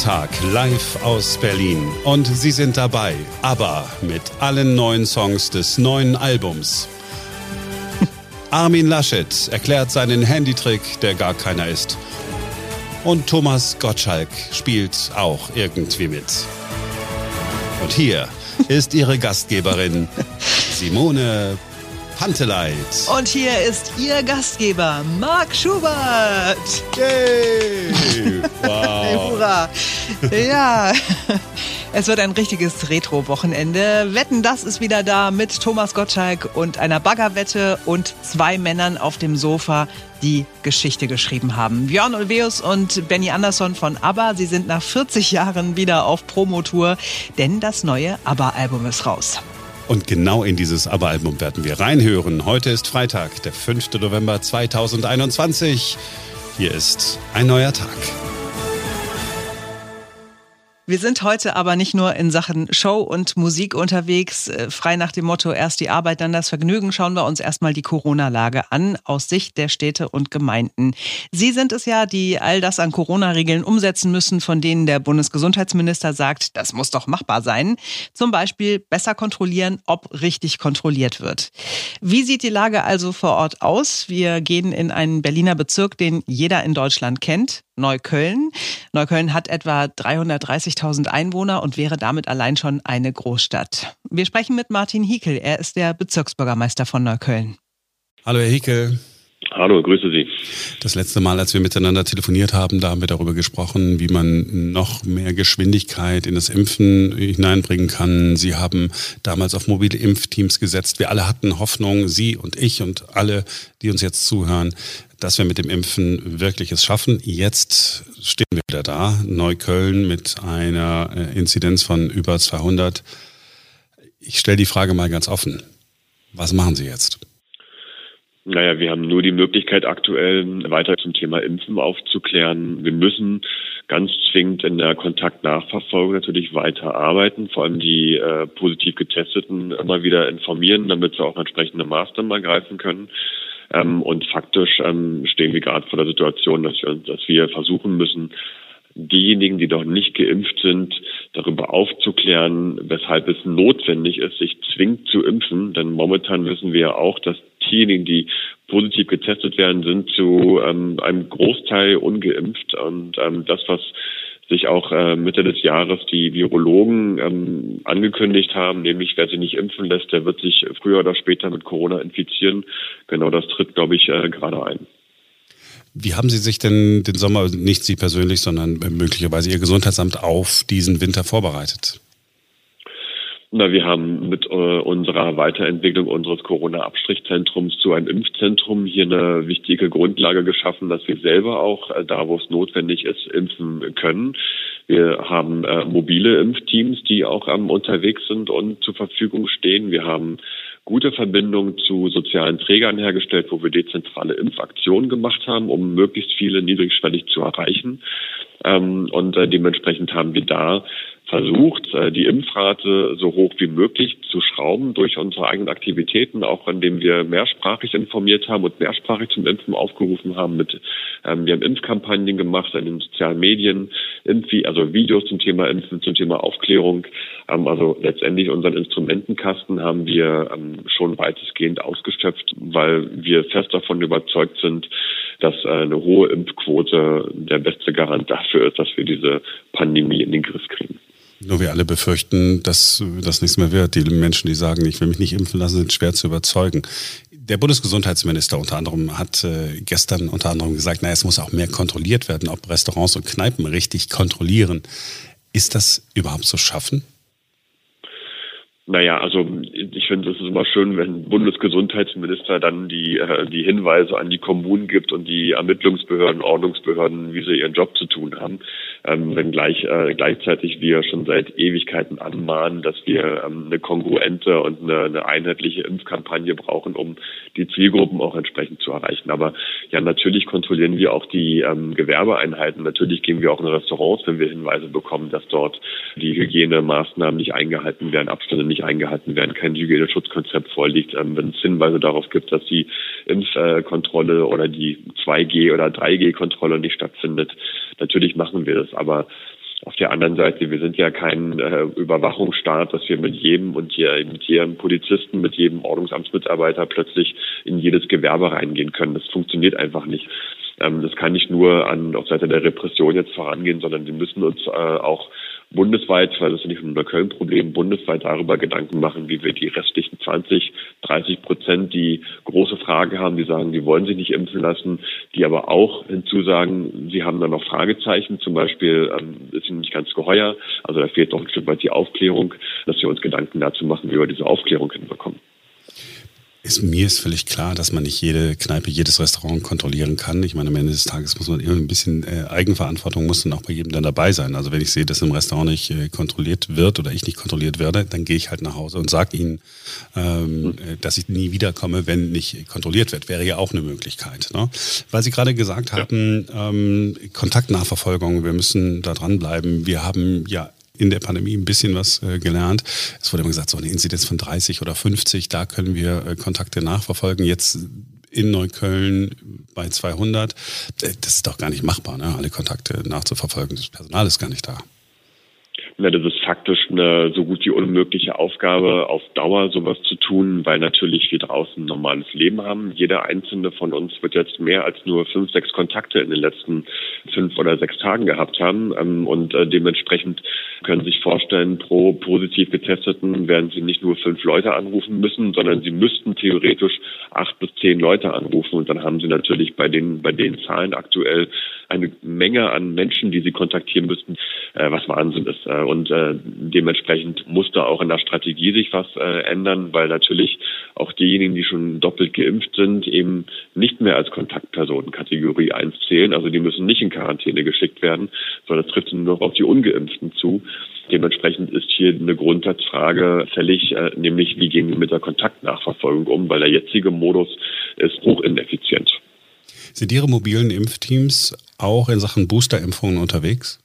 Tag live aus Berlin. Und Sie sind dabei, aber mit allen neuen Songs des neuen Albums. Armin Laschet erklärt seinen Handytrick, der gar keiner ist. Und Thomas Gottschalk spielt auch irgendwie mit. Und hier ist Ihre Gastgeberin Simone Panteleit. Und hier ist Ihr Gastgeber, Marc Schubert. Yay! Wow. Hurra! Ja, es wird ein richtiges Retro-Wochenende. Wetten, das ist wieder da mit Thomas Gottschalk und einer Baggerwette und zwei Männern auf dem Sofa, die Geschichte geschrieben haben. Björn Ulveus und Benny Andersson von ABBA, sie sind nach 40 Jahren wieder auf Promotour, denn das neue ABBA-Album ist raus. Und genau in dieses ABBA-Album werden wir reinhören. Heute ist Freitag, der 5. November 2021. Hier ist ein neuer Tag. Wir sind heute aber nicht nur in Sachen Show und Musik unterwegs. Äh, frei nach dem Motto erst die Arbeit, dann das Vergnügen, schauen wir uns erstmal die Corona-Lage an aus Sicht der Städte und Gemeinden. Sie sind es ja, die all das an Corona-Regeln umsetzen müssen, von denen der Bundesgesundheitsminister sagt, das muss doch machbar sein. Zum Beispiel besser kontrollieren, ob richtig kontrolliert wird. Wie sieht die Lage also vor Ort aus? Wir gehen in einen Berliner Bezirk, den jeder in Deutschland kennt. Neukölln. Neukölln hat etwa 330.000 Einwohner und wäre damit allein schon eine Großstadt. Wir sprechen mit Martin Hiekel. Er ist der Bezirksbürgermeister von Neukölln. Hallo, Herr Hiekel. Hallo, grüße Sie. Das letzte Mal, als wir miteinander telefoniert haben, da haben wir darüber gesprochen, wie man noch mehr Geschwindigkeit in das Impfen hineinbringen kann. Sie haben damals auf mobile Impfteams gesetzt. Wir alle hatten Hoffnung, Sie und ich und alle, die uns jetzt zuhören, dass wir mit dem Impfen wirklich es schaffen. Jetzt stehen wir wieder da, Neukölln mit einer äh, Inzidenz von über 200. Ich stelle die Frage mal ganz offen. Was machen Sie jetzt? Naja, wir haben nur die Möglichkeit aktuell weiter zum Thema Impfen aufzuklären. Wir müssen ganz zwingend in der Kontaktnachverfolgung natürlich weiter arbeiten, vor allem die äh, positiv Getesteten immer wieder informieren, damit sie auch entsprechende Maßnahmen ergreifen können. Ähm, und faktisch ähm, stehen wir gerade vor der Situation, dass wir, dass wir versuchen müssen, diejenigen, die noch nicht geimpft sind, darüber aufzuklären, weshalb es notwendig ist, sich zwingend zu impfen. Denn momentan wissen wir ja auch, dass diejenigen, die positiv getestet werden, sind zu ähm, einem Großteil ungeimpft. Und ähm, das, was sich auch äh, Mitte des Jahres die Virologen ähm, angekündigt haben, nämlich wer sich nicht impfen lässt, der wird sich früher oder später mit Corona infizieren. Genau das tritt, glaube ich, äh, gerade ein. Wie haben Sie sich denn den Sommer, nicht Sie persönlich, sondern möglicherweise Ihr Gesundheitsamt auf diesen Winter vorbereitet? Na, wir haben mit äh, unserer Weiterentwicklung unseres Corona-Abstrichzentrums zu einem Impfzentrum hier eine wichtige Grundlage geschaffen, dass wir selber auch äh, da, wo es notwendig ist, impfen können. Wir haben äh, mobile Impfteams, die auch ähm, unterwegs sind und zur Verfügung stehen. Wir haben gute Verbindungen zu sozialen Trägern hergestellt, wo wir dezentrale Impfaktionen gemacht haben, um möglichst viele niedrigschwellig zu erreichen. Ähm, und äh, dementsprechend haben wir da versucht, äh, die Impfrate so hoch wie möglich zu schrauben durch unsere eigenen Aktivitäten, auch indem wir mehrsprachig informiert haben und mehrsprachig zum Impfen aufgerufen haben. Mit, ähm, wir haben Impfkampagnen gemacht in den sozialen Medien, Impfi, also Videos zum Thema Impfen, zum Thema Aufklärung. Ähm, also letztendlich unseren Instrumentenkasten haben wir ähm, schon weitestgehend ausgeschöpft, weil wir fest davon überzeugt sind, dass äh, eine hohe Impfquote der beste Garant dafür ist, dass wir diese Pandemie in den Griff kriegen. Nur wir alle befürchten, dass das nichts mehr wird. Die Menschen, die sagen, ich will mich nicht impfen lassen, sind schwer zu überzeugen. Der Bundesgesundheitsminister unter anderem hat äh, gestern unter anderem gesagt, naja, es muss auch mehr kontrolliert werden, ob Restaurants und Kneipen richtig kontrollieren. Ist das überhaupt zu schaffen? Naja, also ich finde, es ist immer schön, wenn Bundesgesundheitsminister dann die, äh, die Hinweise an die Kommunen gibt und die Ermittlungsbehörden, Ordnungsbehörden, wie sie ihren Job zu tun haben. Ähm, wenn gleich, äh, gleichzeitig wir schon seit Ewigkeiten anmahnen, dass wir ähm, eine kongruente und eine, eine einheitliche Impfkampagne brauchen, um die Zielgruppen auch entsprechend zu erreichen. Aber ja, natürlich kontrollieren wir auch die ähm, Gewerbeeinheiten. Natürlich gehen wir auch in Restaurants, wenn wir Hinweise bekommen, dass dort die Hygienemaßnahmen nicht eingehalten werden, Abstände nicht eingehalten werden, kein Hygieneschutzkonzept vorliegt. Ähm, wenn es Hinweise darauf gibt, dass die Impfkontrolle oder die 2G- oder 3G-Kontrolle nicht stattfindet, natürlich machen wir das. Aber Auf der anderen Seite, wir sind ja kein äh, Überwachungsstaat, dass wir mit jedem und hier, mit jedem Polizisten, mit jedem Ordnungsamtsmitarbeiter plötzlich in jedes Gewerbe reingehen können. Das funktioniert einfach nicht. Ähm, das kann nicht nur an, auf Seite der Repression jetzt vorangehen, sondern wir müssen uns äh, auch bundesweit, weil das ist nicht nur ein Köln-Problem, bundesweit darüber Gedanken machen, wie wir die restlichen 20, 30 Prozent, die große Frage haben, die sagen, die wollen sich nicht impfen lassen, die aber auch hinzusagen, sie haben da noch Fragezeichen, zum Beispiel ähm, ist ihnen nicht ganz geheuer, also da fehlt doch ein Stück weit die Aufklärung, dass wir uns Gedanken dazu machen, wie wir diese Aufklärung hinbekommen. Ist, mir ist völlig klar, dass man nicht jede Kneipe, jedes Restaurant kontrollieren kann. Ich meine, am Ende des Tages muss man immer ein bisschen äh, Eigenverantwortung muss dann auch bei jedem dann dabei sein. Also wenn ich sehe, dass im Restaurant nicht äh, kontrolliert wird oder ich nicht kontrolliert werde, dann gehe ich halt nach Hause und sage ihnen, ähm, äh, dass ich nie wiederkomme, wenn nicht kontrolliert wird. Wäre ja auch eine Möglichkeit. Ne? Weil Sie gerade gesagt haben, ähm, Kontaktnachverfolgung, wir müssen da dranbleiben. Wir haben ja in der Pandemie ein bisschen was äh, gelernt. Es wurde immer gesagt, so eine Inzidenz von 30 oder 50, da können wir äh, Kontakte nachverfolgen. Jetzt in Neukölln bei 200, äh, das ist doch gar nicht machbar, ne? alle Kontakte nachzuverfolgen. Das Personal ist gar nicht da. Na, das ist faktisch eine so gut wie unmögliche Aufgabe, auf Dauer sowas zu tun, weil natürlich wir draußen ein normales Leben haben. Jeder einzelne von uns wird jetzt mehr als nur fünf, sechs Kontakte in den letzten fünf oder sechs Tagen gehabt haben. Ähm, und äh, dementsprechend können Sie sich vorstellen, pro positiv Getesteten werden Sie nicht nur fünf Leute anrufen müssen, sondern Sie müssten theoretisch acht bis zehn Leute anrufen. Und dann haben Sie natürlich bei den, bei den Zahlen aktuell eine Menge an Menschen, die Sie kontaktieren müssten, äh, was Wahnsinn ist. Und äh, dementsprechend muss da auch in der Strategie sich was äh, ändern, weil natürlich auch diejenigen, die schon doppelt geimpft sind, eben nicht mehr als Kontaktpersonen Kategorie 1 zählen. Also die müssen nicht in Quarantäne geschickt werden, sondern es trifft nur noch auf die Ungeimpften zu. Dementsprechend ist hier eine Grundsatzfrage fällig, äh, nämlich wie gehen wir mit der Kontaktnachverfolgung um, weil der jetzige Modus ist hochineffizient. Sind Ihre mobilen Impfteams auch in Sachen Boosterimpfungen unterwegs?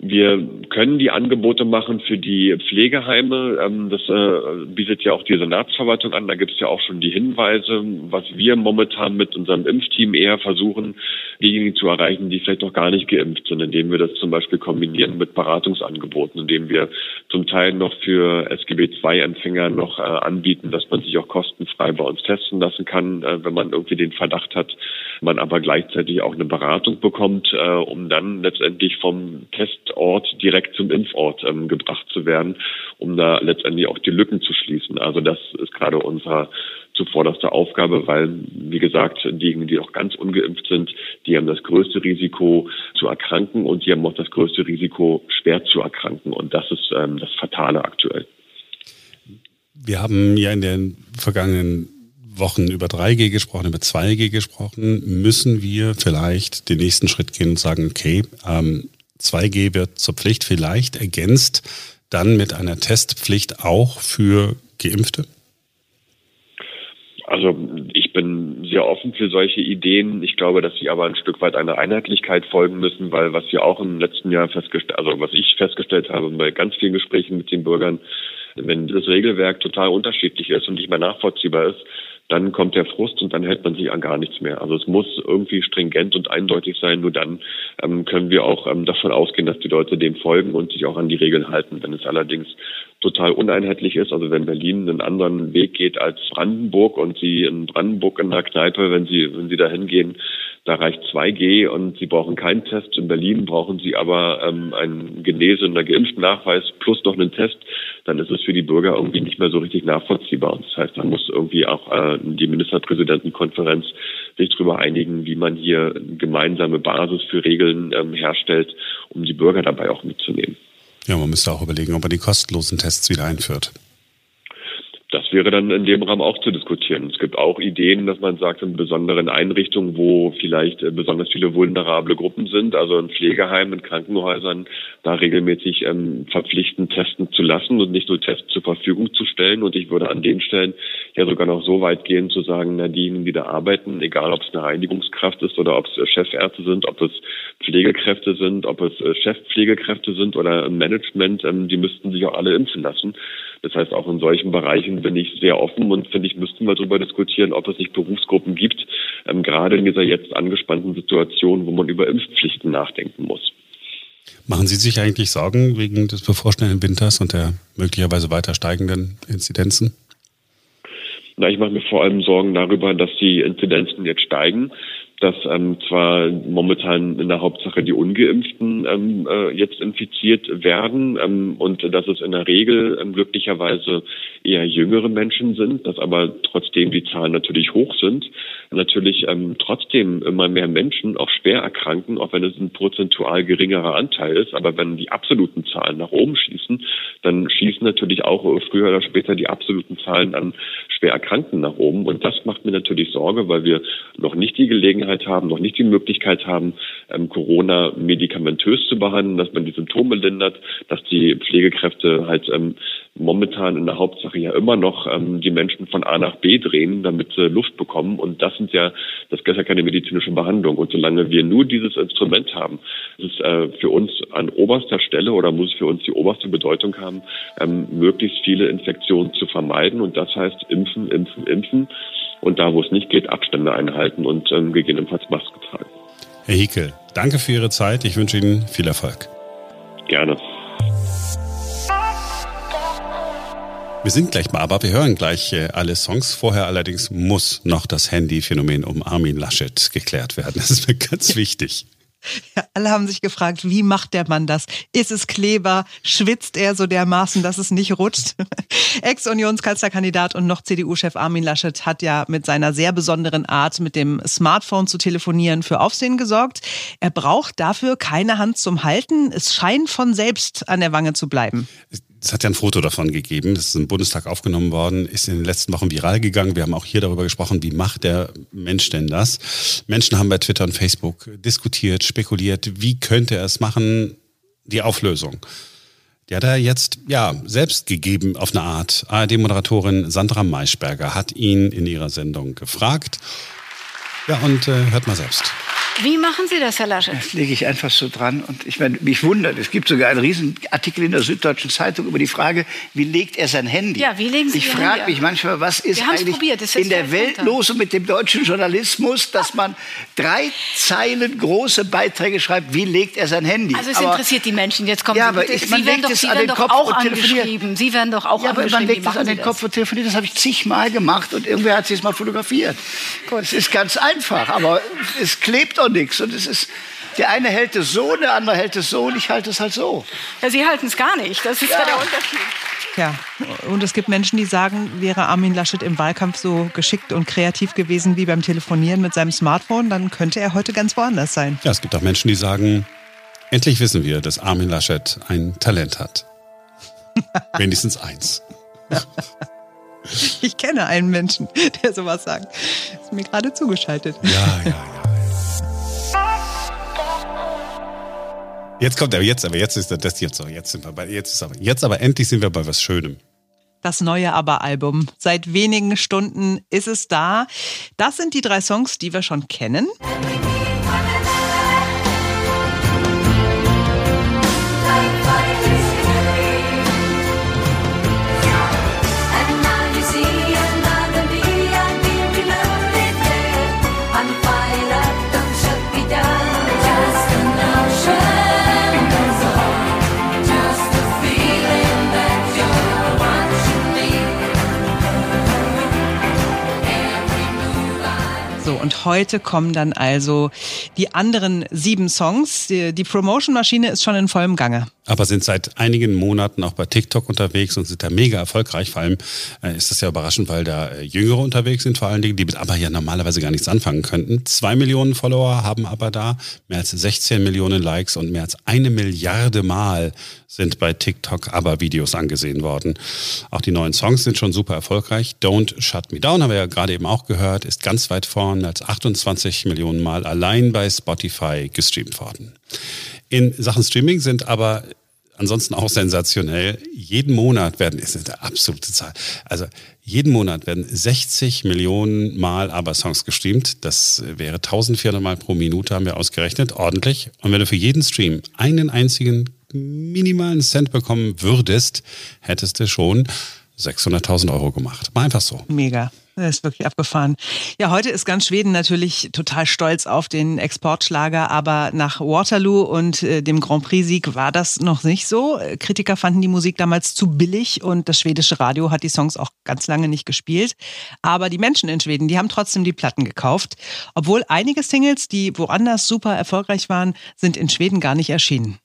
Wir können die Angebote machen für die Pflegeheime. Ähm, das äh, bietet ja auch die Senatsverwaltung an. Da gibt es ja auch schon die Hinweise, was wir momentan mit unserem Impfteam eher versuchen, diejenigen zu erreichen, die vielleicht noch gar nicht geimpft sind, indem wir das zum Beispiel kombinieren mit Beratungsangeboten, indem wir zum Teil noch für SGB-II-Empfänger noch äh, anbieten, dass man sich auch kostenfrei bei uns testen lassen kann, äh, wenn man irgendwie den Verdacht hat, man aber gleichzeitig auch eine Beratung bekommt, um dann letztendlich vom Test Testort direkt zum Impfort ähm, gebracht zu werden, um da letztendlich auch die Lücken zu schließen. Also das ist gerade unsere zuvorderste Aufgabe, weil, wie gesagt, diejenigen, die auch ganz ungeimpft sind, die haben das größte Risiko zu erkranken und die haben auch das größte Risiko, schwer zu erkranken. Und das ist ähm, das Fatale aktuell. Wir haben ja in den vergangenen Wochen über 3G gesprochen, über 2G gesprochen. Müssen wir vielleicht den nächsten Schritt gehen und sagen, okay, ähm, 2G wird zur Pflicht vielleicht ergänzt dann mit einer Testpflicht auch für Geimpfte? Also ich bin sehr offen für solche Ideen. Ich glaube, dass sie aber ein Stück weit einer Einheitlichkeit folgen müssen, weil was wir auch im letzten Jahr festgestellt, also was ich festgestellt habe bei ganz vielen Gesprächen mit den Bürgern, wenn das Regelwerk total unterschiedlich ist und nicht mehr nachvollziehbar ist, dann kommt der Frust und dann hält man sich an gar nichts mehr. Also es muss irgendwie stringent und eindeutig sein. Nur dann ähm, können wir auch ähm, davon ausgehen, dass die Leute dem folgen und sich auch an die Regeln halten. Wenn es allerdings total uneinheitlich ist, also wenn Berlin einen anderen Weg geht als Brandenburg und Sie in Brandenburg in der Kneipe, wenn Sie, wenn Sie da hingehen, da reicht 2G und Sie brauchen keinen Test. In Berlin brauchen Sie aber ähm, einen genesenen, geimpften Nachweis plus noch einen Test. Dann ist es für die Bürger irgendwie nicht mehr so richtig nachvollziehbar. Und das heißt, da muss irgendwie auch äh, die Ministerpräsidentenkonferenz sich darüber einigen, wie man hier gemeinsame Basis für Regeln ähm, herstellt, um die Bürger dabei auch mitzunehmen. Ja, man müsste auch überlegen, ob man die kostenlosen Tests wieder einführt das wäre dann in dem Rahmen auch zu diskutieren. Es gibt auch Ideen, dass man sagt, in besonderen Einrichtungen, wo vielleicht äh, besonders viele vulnerable Gruppen sind, also in Pflegeheimen, in Krankenhäusern, da regelmäßig ähm, verpflichtend testen zu lassen und nicht nur Tests zur Verfügung zu stellen. Und ich würde an den Stellen ja sogar noch so weit gehen zu sagen, na, diejenigen, die da arbeiten, egal ob es eine Reinigungskraft ist oder ob es äh, Chefärzte sind, ob es Pflegekräfte sind, ob es äh, Chefpflegekräfte sind oder Management, ähm, die müssten sich auch alle impfen lassen. Das heißt, auch in solchen Bereichen bin ich sehr offen und finde ich, müssten wir darüber diskutieren, ob es nicht Berufsgruppen gibt, ähm, gerade in dieser jetzt angespannten Situation, wo man über Impfpflichten nachdenken muss. Machen Sie sich eigentlich Sorgen wegen des bevorstehenden Winters und der möglicherweise weiter steigenden Inzidenzen? Na, ich mache mir vor allem Sorgen darüber, dass die Inzidenzen jetzt steigen dass ähm, zwar momentan in der Hauptsache die Ungeimpften ähm, äh, jetzt infiziert werden ähm, und dass es in der Regel ähm, glücklicherweise eher jüngere Menschen sind, dass aber trotzdem die Zahlen natürlich hoch sind, natürlich ähm, trotzdem immer mehr Menschen auch schwer erkranken, auch wenn es ein prozentual geringerer Anteil ist. Aber wenn die absoluten Zahlen nach oben schießen, dann schießen natürlich auch früher oder später die absoluten Zahlen an schwer Erkrankten nach oben. Und das macht mir natürlich Sorge, weil wir noch nicht die Gelegenheit haben, noch nicht die Möglichkeit haben, ähm, Corona medikamentös zu behandeln, dass man die Symptome lindert, dass die Pflegekräfte halt ähm, momentan in der Hauptsache ja immer noch ähm, die Menschen von A nach B drehen, damit sie Luft bekommen. Und das sind ja, das ist ja keine medizinische Behandlung. Und solange wir nur dieses Instrument haben, ist es äh, für uns an oberster Stelle oder muss es für uns die oberste Bedeutung haben, ähm, möglichst viele Infektionen zu vermeiden. Und das heißt impfen, impfen, impfen. Und da, wo es nicht geht, Abstände einhalten und ähm, gegebenenfalls Maske tragen. Herr Hiekel, danke für Ihre Zeit. Ich wünsche Ihnen viel Erfolg. Gerne. Wir sind gleich mal, aber wir hören gleich äh, alle Songs. Vorher allerdings muss noch das Handy-Phänomen um Armin Laschet geklärt werden. Das ist mir ganz wichtig. Ja, alle haben sich gefragt, wie macht der Mann das? Ist es Kleber? Schwitzt er so dermaßen, dass es nicht rutscht? Ex-Unionskanzlerkandidat und noch CDU-Chef Armin Laschet hat ja mit seiner sehr besonderen Art, mit dem Smartphone zu telefonieren, für Aufsehen gesorgt. Er braucht dafür keine Hand zum Halten. Es scheint von selbst an der Wange zu bleiben es hat ja ein Foto davon gegeben, das ist im Bundestag aufgenommen worden, ist in den letzten Wochen viral gegangen. Wir haben auch hier darüber gesprochen, wie macht der Mensch denn das? Menschen haben bei Twitter und Facebook diskutiert, spekuliert, wie könnte er es machen, die Auflösung. Die hat er jetzt ja selbst gegeben auf eine Art. ARD-Moderatorin Sandra Maischberger hat ihn in ihrer Sendung gefragt. Ja, und äh, hört mal selbst. Wie machen Sie das, Herr Laschet? Das lege ich einfach so dran. Und ich meine, mich wundert, es gibt sogar einen Riesenartikel in der Süddeutschen Zeitung über die Frage, wie legt er sein Handy? Ja, wie legen Sie Ich frage mich manchmal, was ist eigentlich in der Welt los mit dem deutschen Journalismus, dass man drei Zeilen große Beiträge schreibt, wie legt er sein Handy? Also es aber, interessiert die Menschen. Jetzt kommen ja, Sie, aber ich, man Sie werden doch, Sie werden doch auch angeschrieben. Sie werden doch auch ja, aber man legt es an den Kopf und telefoniert. Das habe ich zigmal gemacht und irgendwer hat es mal fotografiert. Es ist ganz einfach, aber es klebt auch nichts und es ist der eine hält es so, der andere hält es so und ich halte es halt so. Ja, Sie halten es gar nicht. Das ist ja, ja der Unterschied. Ja, und es gibt Menschen, die sagen, wäre Armin Laschet im Wahlkampf so geschickt und kreativ gewesen wie beim Telefonieren mit seinem Smartphone, dann könnte er heute ganz woanders sein. Ja, es gibt auch Menschen, die sagen, endlich wissen wir, dass Armin Laschet ein Talent hat. Wenigstens eins. Ich kenne einen Menschen, der sowas sagt. Ist mir gerade zugeschaltet. Ja, ja, ja. Jetzt kommt er, jetzt, aber jetzt ist das jetzt so. Jetzt sind wir bei, jetzt ist aber, jetzt aber endlich sind wir bei was Schönem. Das neue Aber-Album. Seit wenigen Stunden ist es da. Das sind die drei Songs, die wir schon kennen. Heute kommen dann also die anderen sieben Songs. Die, die Promotion-Maschine ist schon in vollem Gange. Aber sind seit einigen Monaten auch bei TikTok unterwegs und sind da mega erfolgreich. Vor allem äh, ist das ja überraschend, weil da äh, Jüngere unterwegs sind, vor allen Dingen, die mit aber ja normalerweise gar nichts anfangen könnten. Zwei Millionen Follower haben aber da, mehr als 16 Millionen Likes und mehr als eine Milliarde Mal sind bei TikTok aber Videos angesehen worden. Auch die neuen Songs sind schon super erfolgreich. Don't Shut Me Down haben wir ja gerade eben auch gehört, ist ganz weit vorn, als 28 Millionen Mal allein bei Spotify gestreamt worden. In Sachen Streaming sind aber ansonsten auch sensationell. Jeden Monat werden, ist eine absolute Zahl, also jeden Monat werden 60 Millionen Mal aber Songs gestreamt. Das wäre 1400 Mal pro Minute, haben wir ausgerechnet, ordentlich. Und wenn du für jeden Stream einen einzigen minimalen Cent bekommen würdest, hättest du schon 600.000 Euro gemacht. Mal einfach so. Mega. Das ist wirklich abgefahren. Ja, heute ist ganz Schweden natürlich total stolz auf den Exportschlager, aber nach Waterloo und äh, dem Grand Prix-Sieg war das noch nicht so. Kritiker fanden die Musik damals zu billig und das schwedische Radio hat die Songs auch ganz lange nicht gespielt. Aber die Menschen in Schweden, die haben trotzdem die Platten gekauft. Obwohl einige Singles, die woanders super erfolgreich waren, sind in Schweden gar nicht erschienen.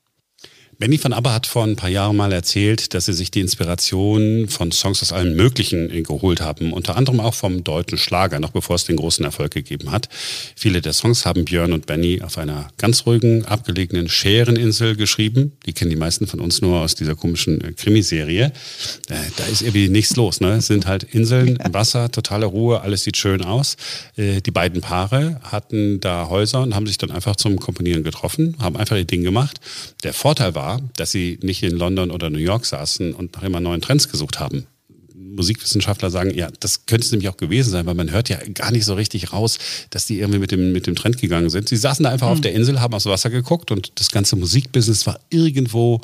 Benny van ABBA hat vor ein paar Jahren mal erzählt, dass sie sich die Inspiration von Songs aus allen Möglichen äh, geholt haben. Unter anderem auch vom deutschen Schlager, noch bevor es den großen Erfolg gegeben hat. Viele der Songs haben Björn und Benny auf einer ganz ruhigen, abgelegenen Schäreninsel geschrieben. Die kennen die meisten von uns nur aus dieser komischen äh, Krimiserie. Äh, da ist irgendwie nichts los. Ne? Es sind halt Inseln, Wasser, totale Ruhe, alles sieht schön aus. Die beiden Paare hatten da Häuser und haben sich dann einfach zum Komponieren getroffen, haben einfach ihr Ding gemacht. Der Vorteil war, war, dass sie nicht in London oder New York saßen und nach immer neuen Trends gesucht haben. Musikwissenschaftler sagen, ja, das könnte es nämlich auch gewesen sein, weil man hört ja gar nicht so richtig raus, dass die irgendwie mit dem, mit dem Trend gegangen sind. Sie saßen da einfach mhm. auf der Insel, haben aufs Wasser geguckt und das ganze Musikbusiness war irgendwo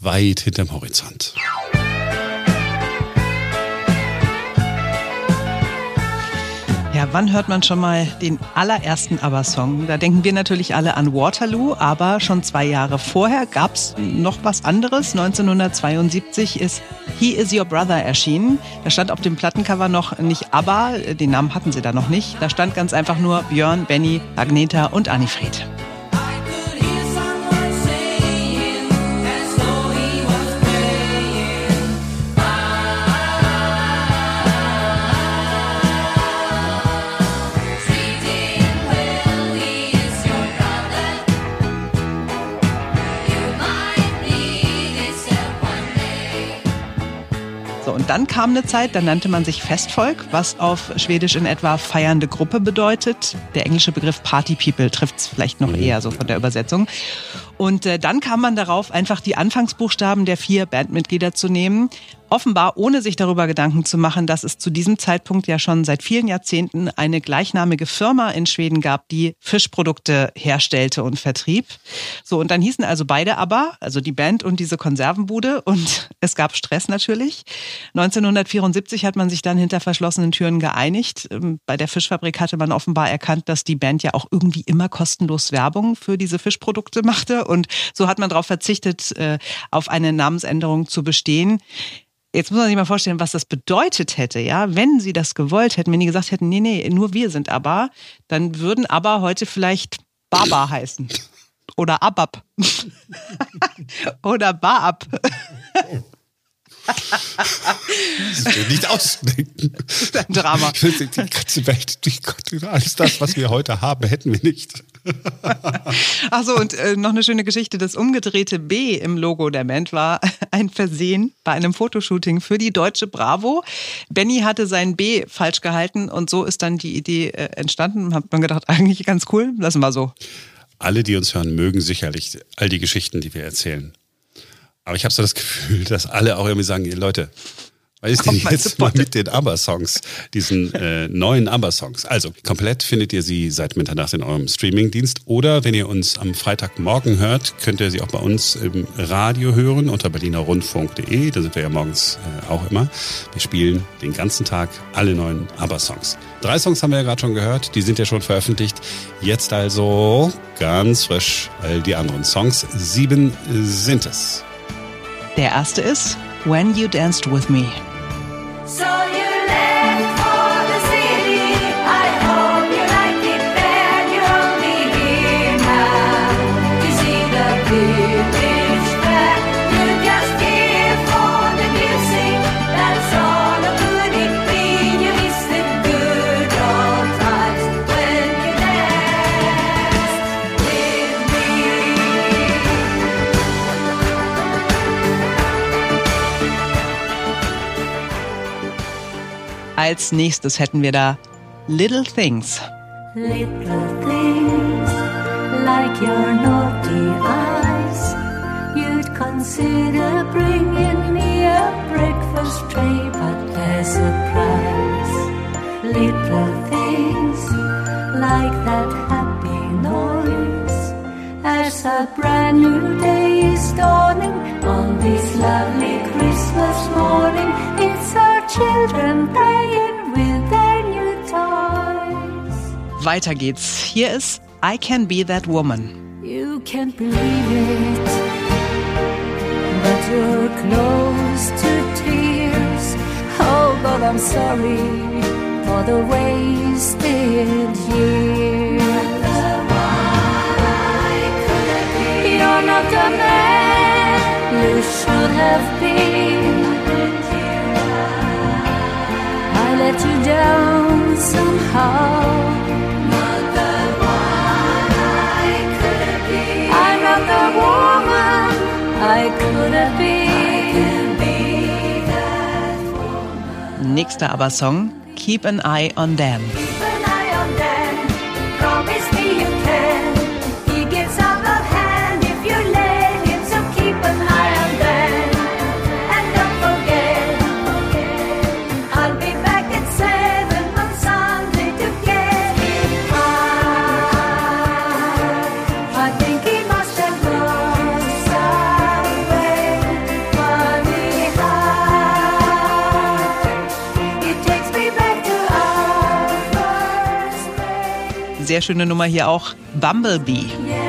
weit hinterm Horizont. Ja, wann hört man schon mal den allerersten ABBA-Song? Da denken wir natürlich alle an Waterloo, aber schon zwei Jahre vorher gab es noch was anderes. 1972 ist He Is Your Brother erschienen. Da stand auf dem Plattencover noch nicht ABBA, den Namen hatten sie da noch nicht. Da stand ganz einfach nur Björn, Benny, Agneta und Annifried. dann kam eine Zeit, da nannte man sich Festvolk, was auf Schwedisch in etwa feiernde Gruppe bedeutet. Der englische Begriff Party People trifft es vielleicht noch mhm. eher so von der Übersetzung. Und äh, dann kam man darauf, einfach die Anfangsbuchstaben der vier Bandmitglieder zu nehmen offenbar ohne sich darüber Gedanken zu machen, dass es zu diesem Zeitpunkt ja schon seit vielen Jahrzehnten eine gleichnamige Firma in Schweden gab, die Fischprodukte herstellte und vertrieb. So, und dann hießen also beide aber, also die Band und diese Konservenbude und es gab Stress natürlich. 1974 hat man sich dann hinter verschlossenen Türen geeinigt. Ähm, bei der Fischfabrik hatte man offenbar erkannt, dass die Band ja auch irgendwie immer kostenlos Werbung für diese Fischprodukte machte und so hat man darauf verzichtet, äh, auf eine Namensänderung zu bestehen. Jetzt muss man sich mal vorstellen, was das bedeutet hätte, ja, wenn sie das gewollt hätten, wenn die gesagt hätten, nee, nee, nur wir sind aber, dann würden aber heute vielleicht Baba heißen. Oder Abab. Oder Baab. Das ist nicht ausdenken. Ein Drama. Die ganze Welt, die Gott, alles das, was wir heute haben, hätten wir nicht. Achso, und äh, noch eine schöne Geschichte. Das umgedrehte B im Logo der Band war ein Versehen bei einem Fotoshooting für die deutsche Bravo. Benny hatte sein B falsch gehalten und so ist dann die Idee äh, entstanden. Hat man gedacht, eigentlich ganz cool, lassen wir so. Alle, die uns hören, mögen sicherlich all die Geschichten, die wir erzählen. Aber ich habe so das Gefühl, dass alle auch irgendwie sagen, Leute, was ist denn jetzt mal mit den ABBA-Songs, diesen äh, neuen ABBA-Songs? Also, komplett findet ihr sie seit Mitternacht in eurem Streaming-Dienst. Oder wenn ihr uns am Freitagmorgen hört, könnt ihr sie auch bei uns im Radio hören unter berlinerrundfunk.de. Da sind wir ja morgens äh, auch immer. Wir spielen den ganzen Tag alle neuen ABBA-Songs. Drei Songs haben wir ja gerade schon gehört, die sind ja schon veröffentlicht. Jetzt also ganz frisch all die anderen Songs. Sieben sind es. Der erste ist When You Danced With Me. So Als nächstes hätten wir da Little Things. Little things like your naughty eyes. You'd consider bringing me a breakfast tray But there's a price. Little things like that happy noise. As a brand new day is dawning On this lovely Christmas morning children playing with their new toys. Weiter geht's. Hier ist I Can Be That Woman. You can't believe it, but you're close to tears. Oh, but I'm sorry for the wasted years. You're not the man you should have been. Let you down somehow. I'm not the woman I could have been. Nächster aber Song, Keep an Eye on Them. Sehr schöne Nummer hier auch, Bumblebee. Yes,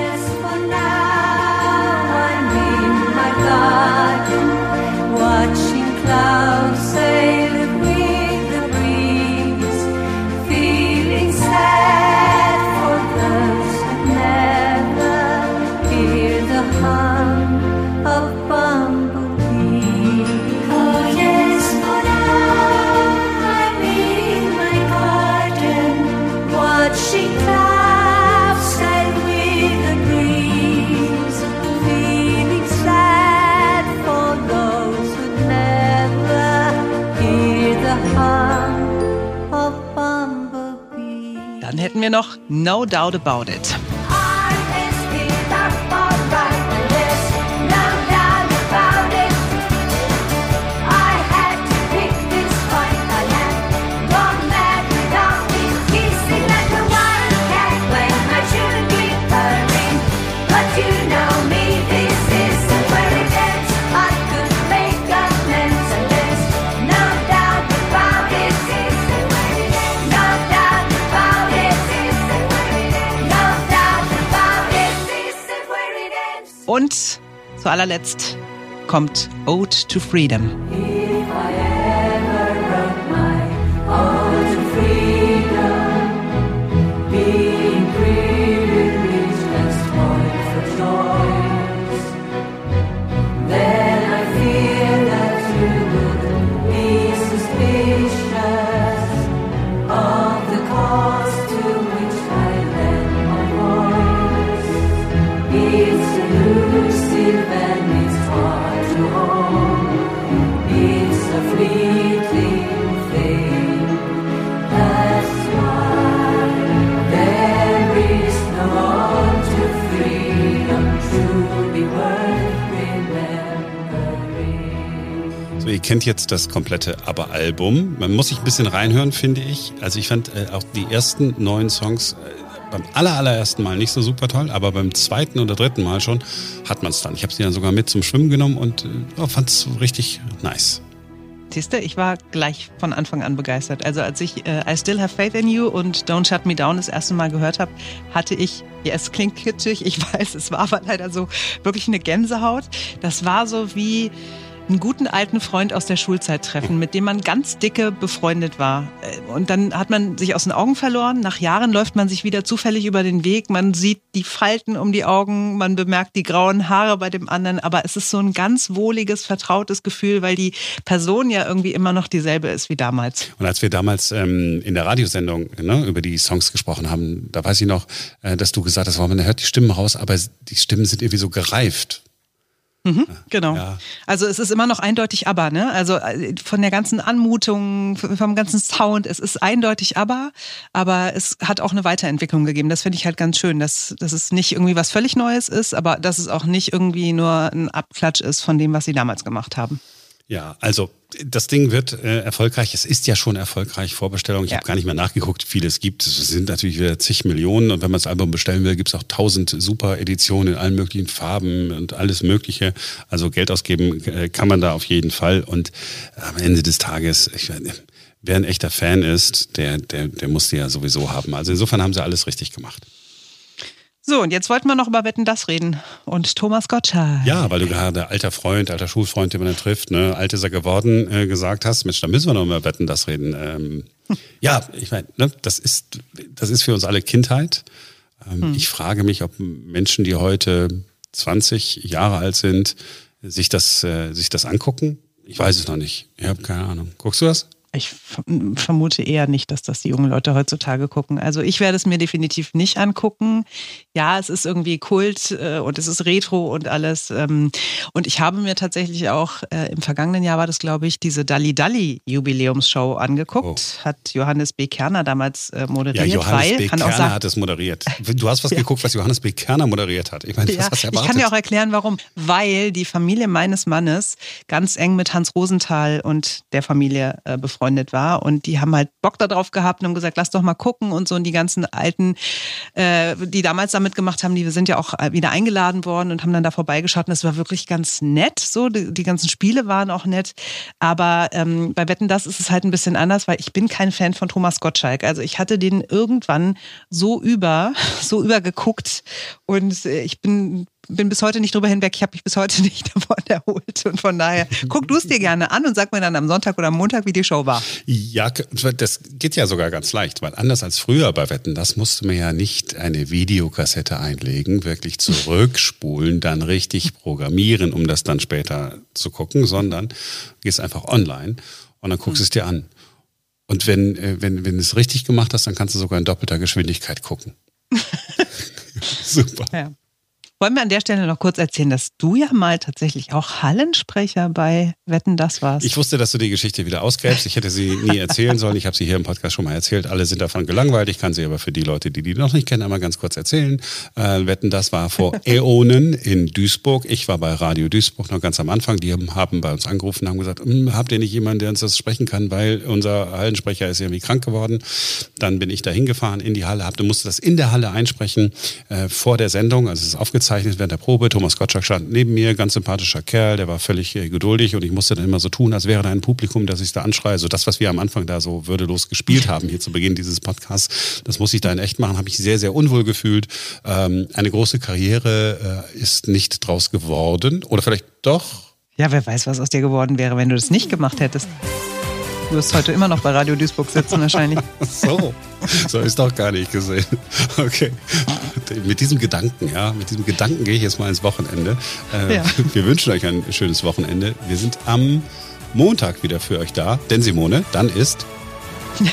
noch No Doubt About It. Zu allerletzt kommt Ode to Freedom. Ihr kennt jetzt das komplette Aber-Album. Man muss sich ein bisschen reinhören, finde ich. Also ich fand äh, auch die ersten neun Songs äh, beim aller, allerersten Mal nicht so super toll, aber beim zweiten oder dritten Mal schon hat man es dann. Ich habe sie dann sogar mit zum Schwimmen genommen und äh, fand es richtig nice. Siehst du, ich war gleich von Anfang an begeistert. Also als ich äh, I Still Have Faith in You und Don't Shut Me Down das erste Mal gehört habe, hatte ich, ja es klingt kitschig, ich weiß, es war aber leider so wirklich eine Gänsehaut. Das war so wie einen guten alten Freund aus der Schulzeit treffen, mit dem man ganz dicke befreundet war. Äh, Und dann hat man sich aus den Augen verloren. Nach Jahren läuft man sich wieder zufällig über den Weg. Man sieht die Falten um die Augen, man bemerkt die grauen Haare bei dem anderen. Aber es ist so ein ganz wohliges, vertrautes Gefühl, weil die Person ja irgendwie immer noch dieselbe ist wie damals. Und als wir damals ähm, in der Radiosendung ne, über die Songs gesprochen haben, da weiß ich noch, äh, dass du gesagt hast, man hört die Stimmen raus, aber die Stimmen sind irgendwie so gereift. Genau. Ja. Also es ist immer noch eindeutig aber, ne? Also äh, von der ganzen Anmutung, vom ganzen Sound, es ist eindeutig aber, aber es hat auch eine Weiterentwicklung gegeben. Das finde ich halt ganz schön, dass, dass es nicht irgendwie was völlig Neues ist, aber dass es auch nicht irgendwie nur ein Abklatsch ist von dem, was sie damals gemacht haben. Ja, also das Ding wird äh, erfolgreich. Es ist ja schon erfolgreich. Vorbestellung. Ich Ja. habe gar nicht mehr nachgeguckt, wie viele es gibt. Es sind natürlich wieder zig Millionen. Und wenn man das Album bestellen will, gibt es auch tausend super Editionen in allen möglichen Farben und alles Mögliche. Also Geld ausgeben äh, kann man da auf jeden Fall. Und am Ende des Tages, ich, wer ein echter Fan ist, der, der, der muss die ja sowieso haben. Also insofern haben sie alles richtig gemacht. So, und jetzt wollten wir noch über Wetten das reden. Und Thomas Gottschalk. Ja, weil du gerade alter Freund, alter Schulfreund, den man dann trifft, ne, alt ist er geworden, äh, gesagt hast, Mensch, da müssen wir noch über Wetten das reden. Ähm, ja, ich meine, ne, das ist, das ist für uns alle Kindheit. Ähm, Ich frage mich, ob Menschen, die heute 20 Jahre alt sind, sich das, äh, sich das angucken. Ich weiß es noch nicht. Ich habe keine Ahnung. Guckst du das? Ich verm- vermute eher nicht, dass das die jungen Leute heutzutage gucken. Also ich werde es mir definitiv nicht angucken. Ja, es ist irgendwie Kult äh, und es ist Retro und alles. Ähm, und ich habe mir tatsächlich auch äh, im vergangenen Jahr war das, glaube ich, diese Dalli Dalli Jubiläumsshow angeguckt. Hat Johannes B. Kerner damals äh, moderiert. Ja, Johannes B. Kerner sagen, hat es moderiert. Du hast was geguckt, was Johannes B. Kerner moderiert hat. Ich meine, Ja, was hast du ich kann dir auch erklären, warum. Weil die Familie meines Mannes ganz eng mit Hans Rosenthal und der Familie äh, befreundet war. Und die haben halt Bock darauf gehabt und haben gesagt, lass doch mal gucken und so. Und die ganzen Alten, äh, die damals damit gemacht haben, die sind ja auch äh, wieder eingeladen worden und haben dann da vorbeigeschaut. Und es war wirklich ganz nett. So, die, die ganzen Spiele waren auch nett. Aber ähm, bei Wetten, das ist es halt ein bisschen anders, weil ich bin kein Fan von Thomas Gottschalk. Also ich hatte den irgendwann so über, so übergeguckt und äh, ich bin bin bis heute nicht drüber hinweg. Ich habe mich bis heute nicht davon erholt. Und von daher, guck du es dir gerne an und sag mir dann am Sonntag oder am Montag, wie die Show war. Ja, das geht ja sogar ganz leicht, weil anders als früher bei Wetten, das musste man ja nicht eine Videokassette einlegen, wirklich zurückspulen, dann richtig programmieren, um das dann später zu gucken, sondern gehst einfach online und dann guckst es dir an. Und wenn, äh, wenn, wenn du es richtig gemacht hast, dann kannst du sogar in doppelter Geschwindigkeit gucken. Super. Ja. Wollen wir an der Stelle noch kurz erzählen, dass du ja mal tatsächlich auch Hallensprecher bei Wetten das warst. Ich wusste, dass du die Geschichte wieder ausgräbst. Ich hätte sie nie erzählen sollen. Ich habe sie hier im Podcast schon mal erzählt. Alle sind davon gelangweilt. Ich kann sie aber für die Leute, die die noch nicht kennen, einmal ganz kurz erzählen. Äh, Wetten, das war vor Äonen in Duisburg. Ich war bei Radio Duisburg noch ganz am Anfang. Die haben, haben bei uns angerufen und haben gesagt, "Hm, habt ihr nicht jemanden, der uns das sprechen kann, weil unser Hallensprecher ist irgendwie krank geworden. Dann bin ich da hingefahren in die Halle, hab, du musste das in der Halle einsprechen äh, vor der Sendung. Also es ist aufgezeichnet während der Probe. Thomas Gottschalk stand neben mir, ganz sympathischer Kerl, der war völlig äh, geduldig und ich musste dann immer so tun, als wäre da ein Publikum, das ich da anschreie. So das, was wir am Anfang da so würdelos gespielt haben, hier zu Beginn dieses Podcasts, das muss ich da in echt machen, habe ich sehr, sehr unwohl gefühlt. Ähm, eine große Karriere äh, ist nicht draus geworden oder vielleicht doch. ja, wer weiß, was aus dir geworden wäre, wenn du das nicht gemacht hättest. Du wirst heute immer noch bei Radio Duisburg sitzen wahrscheinlich. So, so ist doch gar nicht gesehen. Okay, mit diesem Gedanken, ja, mit diesem Gedanken gehe ich jetzt mal ins Wochenende. Äh, Ja. Wir wünschen euch ein schönes Wochenende. Wir sind am Montag wieder für euch da, denn Simone, dann ist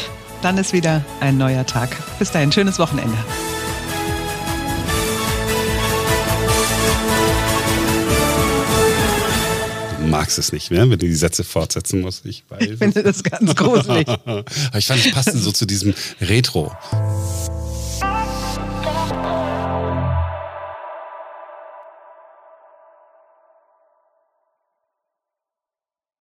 Dann ist wieder ein neuer Tag. Bis dahin, schönes Wochenende. Magst es nicht, wenn du die Sätze fortsetzen musst. Ich weiß. Ich finde das ganz gruselig. Aber ich fand, es passte so zu diesem Retro,